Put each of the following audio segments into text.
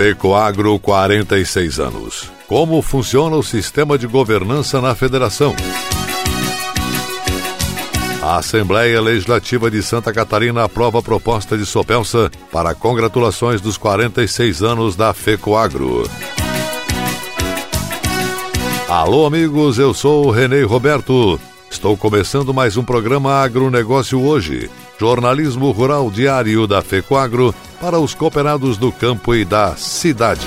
Fecoagro 46 anos. Como funciona o sistema de governança na federação? A Assembleia Legislativa de Santa Catarina aprova a proposta de Sopelsa para congratulações dos 46 anos da FECOAGRO. Alô, amigos, eu sou o Renê Roberto. Estou começando mais um programa Agronegócio hoje, jornalismo rural diário da FECOAGRO para os cooperados do campo e da cidade.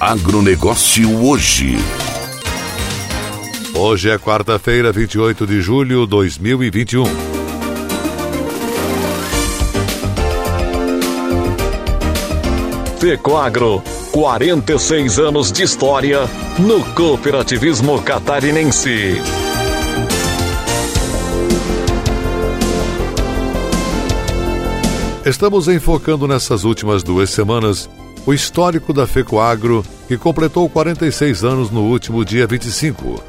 Agronegócio hoje. Hoje é quarta-feira, 28 de julho de 2021. Fecoagro, 46 anos de história no cooperativismo catarinense. Estamos enfocando nessas últimas duas semanas o histórico da FECOAGRO, que completou 46 anos no último dia 25.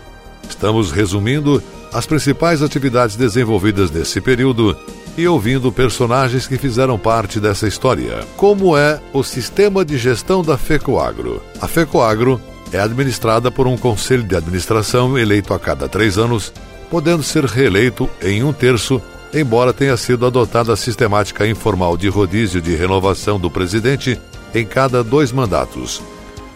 Estamos resumindo as principais atividades desenvolvidas nesse período e ouvindo personagens que fizeram parte dessa história. Como é o sistema de gestão da FECOAGRO? A FECOAGRO é administrada por um conselho de administração eleito a cada três anos, podendo ser reeleito em um terço, embora tenha sido adotada a sistemática informal de rodízio de renovação do presidente em cada dois mandatos.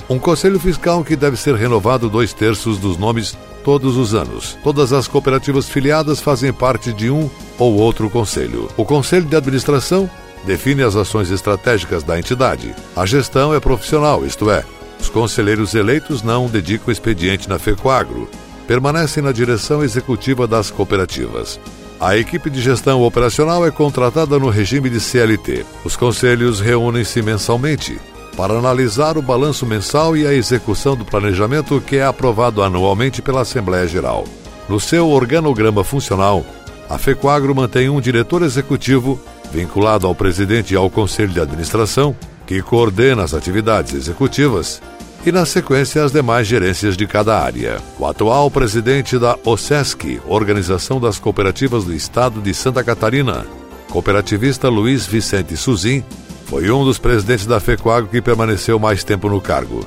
Um conselho fiscal que deve ser renovado dois terços dos nomes todos os anos. Todas as cooperativas filiadas fazem parte de um ou outro conselho. O conselho de administração define as ações estratégicas da entidade. A gestão é profissional, isto é, os conselheiros eleitos não dedicam expediente na FECOAGRO, permanecem na direção executiva das cooperativas. A equipe de gestão operacional é contratada no regime de CLT. Os conselhos reúnem-se mensalmente para analisar o balanço mensal e a execução do planejamento que é aprovado anualmente pela Assembleia Geral. No seu organograma funcional, a FECOAGRO mantém um diretor executivo vinculado ao presidente e ao conselho de administração, que coordena as atividades executivas e, na sequência, as demais gerências de cada área. O atual presidente da OSESC, Organização das Cooperativas do Estado de Santa Catarina, cooperativista Luiz Vicente Suzin, foi um dos presidentes da FECOAGRO que permaneceu mais tempo no cargo.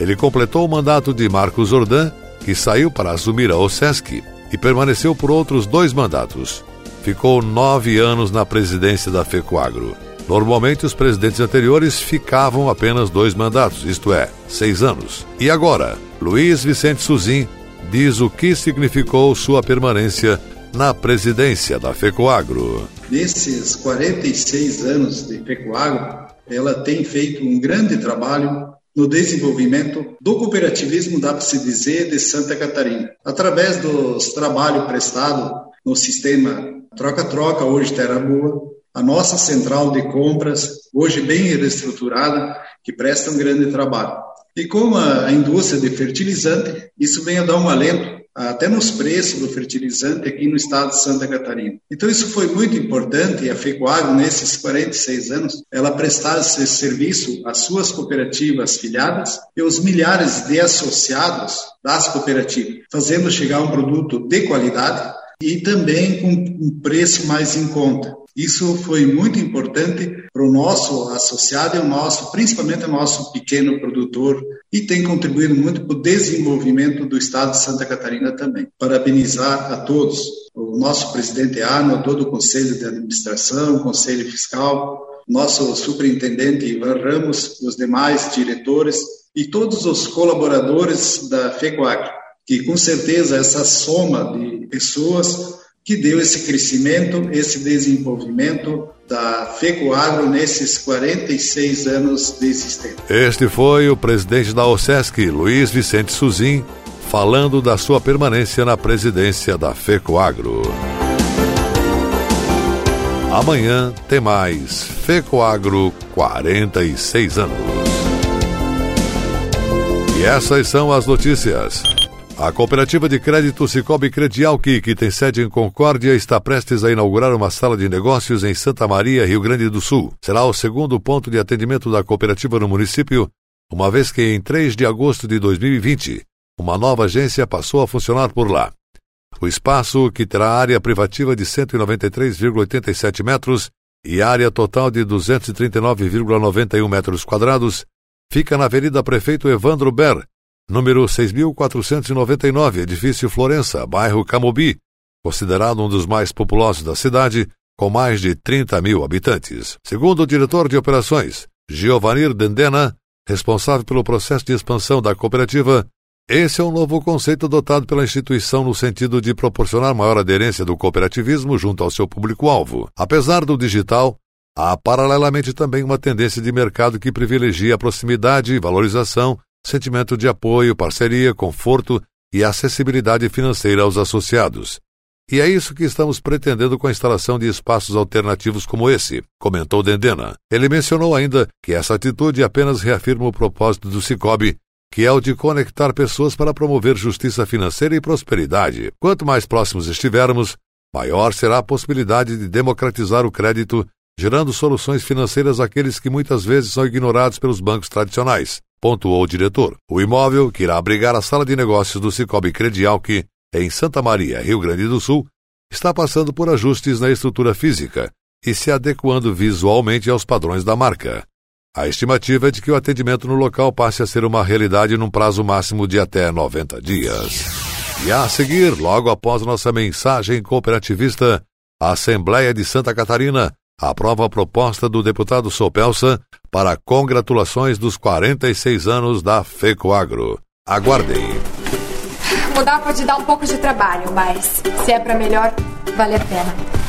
Ele completou o mandato de Marcos Ordan, que saiu para assumir a OSESC e permaneceu por outros dois mandatos. Ficou nove anos na presidência da FECOAGRO. Normalmente, os presidentes anteriores ficavam apenas dois mandatos, isto é, seis anos. E agora, Luiz Vicente Suzin diz o que significou sua permanência na presidência da FECOAGRO. Nesses 46 anos de FECOAGRO, ela tem feito um grande trabalho no desenvolvimento do cooperativismo, dá-se dizer, de Santa Catarina. Através dos trabalhos prestados no sistema troca-troca, hoje Terra Boa, a nossa central de compras, hoje bem reestruturada, que presta um grande trabalho. E como a indústria de fertilizante, isso vem a dar um alento até nos preços do fertilizante aqui no estado de Santa Catarina. Então isso foi muito importante e a FECOAGRO, nesses 46 anos, ela prestar esse serviço às suas cooperativas filiadas e aos milhares de associados das cooperativas, fazendo chegar um produto de qualidade e também com um preço mais em conta. Isso foi muito importante para o nosso associado e o nosso, principalmente o nosso pequeno produtor, e tem contribuído muito para o desenvolvimento do Estado de Santa Catarina também. Parabenizar a todos, o nosso presidente Arno, todo o Conselho de Administração, Conselho Fiscal, nosso superintendente Ivan Ramos, os demais diretores e todos os colaboradores da FECOAC, que com certeza essa soma de pessoas que deu esse crescimento, esse desenvolvimento da FECOAGRO nesses 46 anos de existência. Este foi o presidente da OSESC, Luiz Vicente Suzin, falando da sua permanência na presidência da FECOAGRO. Amanhã tem mais FECOAGRO 46 anos. E essas são as notícias. A cooperativa de crédito Cicobi Credialc, que tem sede em Concórdia, está prestes a inaugurar uma sala de negócios em Santa Maria, Rio Grande do Sul. Será o segundo ponto de atendimento da cooperativa no município, uma vez que em 3 de agosto de 2020, uma nova agência passou a funcionar por lá. O espaço, que terá área privativa de 193,87 metros e área total de 239,91 metros quadrados, fica na Avenida Prefeito Evandro Ber, número 6.499, edifício Florença, bairro Camobi, considerado um dos mais populosos da cidade, com mais de 30 mil habitantes. Segundo o diretor de operações, Giovanni Dendena, responsável pelo processo de expansão da cooperativa, esse é um novo conceito adotado pela instituição no sentido de proporcionar maior aderência do cooperativismo junto ao seu público-alvo. Apesar do digital, há paralelamente também uma tendência de mercado que privilegia a proximidade, valorização sentimento de apoio, parceria, conforto e acessibilidade financeira aos associados. E é isso que estamos pretendendo com a instalação de espaços alternativos como esse, comentou Dendena. Ele mencionou ainda que essa atitude apenas reafirma o propósito do Cicobi, que é o de conectar pessoas para promover justiça financeira e prosperidade. Quanto mais próximos estivermos, maior será a possibilidade de democratizar o crédito, gerando soluções financeiras àqueles que muitas vezes são ignorados pelos bancos tradicionais pontuou o diretor. O imóvel, que irá abrigar a sala de negócios do Cicobi Credialc, em Santa Maria, Rio Grande do Sul, está passando por ajustes na estrutura física e se adequando visualmente aos padrões da marca. A estimativa é de que o atendimento no local passe a ser uma realidade num prazo máximo de até 90 dias. E a seguir, logo após nossa mensagem cooperativista, a Assembleia de Santa Catarina aprova a proposta do deputado Sopelsa para congratulações dos 46 anos da FECOAGRO. Aguardem. Mudar pode dar um pouco de trabalho, mas se é para melhor, vale a pena.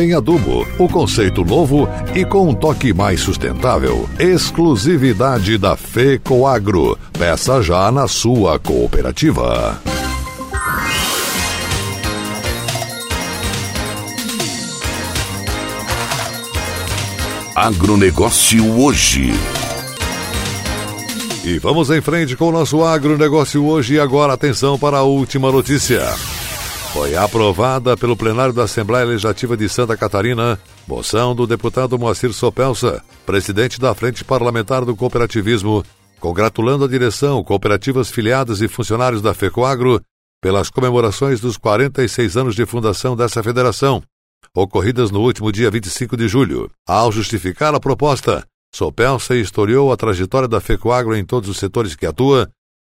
em adubo. O conceito novo e com um toque mais sustentável. Exclusividade da FECOAGRO. Peça já na sua cooperativa. Agronegócio hoje. E vamos em frente com o nosso agronegócio hoje. E agora, atenção para a última notícia. Foi aprovada pelo plenário da Assembleia Legislativa de Santa Catarina moção do deputado Moacir Sopelsa, presidente da Frente Parlamentar do Cooperativismo, congratulando a direção, cooperativas filiadas e funcionários da FECOAGRO pelas comemorações dos 46 anos de fundação dessa federação. ocorridas no último dia 25 de julho. Ao justificar a proposta, Sopelsa historiou a trajetória da FECOAGRO em todos os setores que atua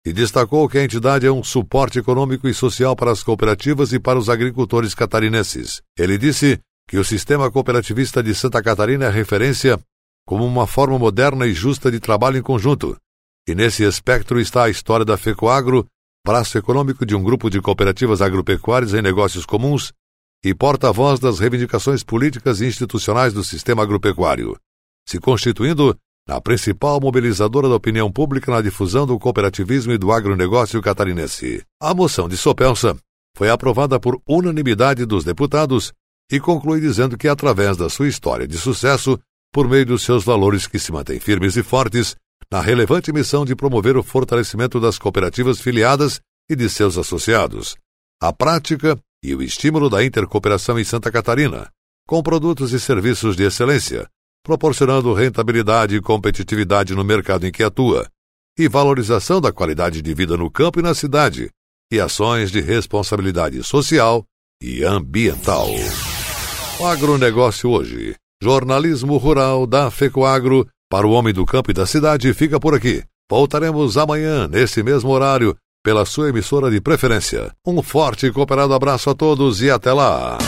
e destacou que a entidade é um suporte econômico e social para as cooperativas e para os agricultores catarinenses. Ele disse que o sistema cooperativista de Santa Catarina é referência como uma forma moderna e justa de trabalho em conjunto. E nesse espectro está a história da FECOAGRO, braço econômico de um grupo de cooperativas agropecuárias em negócios comuns e porta-voz das reivindicações políticas e institucionais do sistema agropecuário, se constituindo na principal mobilizadora da opinião pública na difusão do cooperativismo e do agronegócio catarinense. A moção de Sopelsa foi aprovada por unanimidade dos deputados e conclui dizendo que, através da sua história de sucesso, por meio dos seus valores que se mantêm firmes e fortes, na relevante missão de promover o fortalecimento das cooperativas filiadas e de seus associados, a prática e o estímulo da intercooperação em Santa Catarina, com produtos e serviços de excelência, proporcionando rentabilidade e competitividade no mercado em que atua, e valorização da qualidade de vida no campo e na cidade, e ações de responsabilidade social e ambiental. O agronegócio hoje. Jornalismo rural da FECOAGro para o homem do campo e da cidade fica por aqui. Voltaremos amanhã, nesse mesmo horário, pela sua emissora de preferência. Um forte e cooperado abraço a todos e até lá!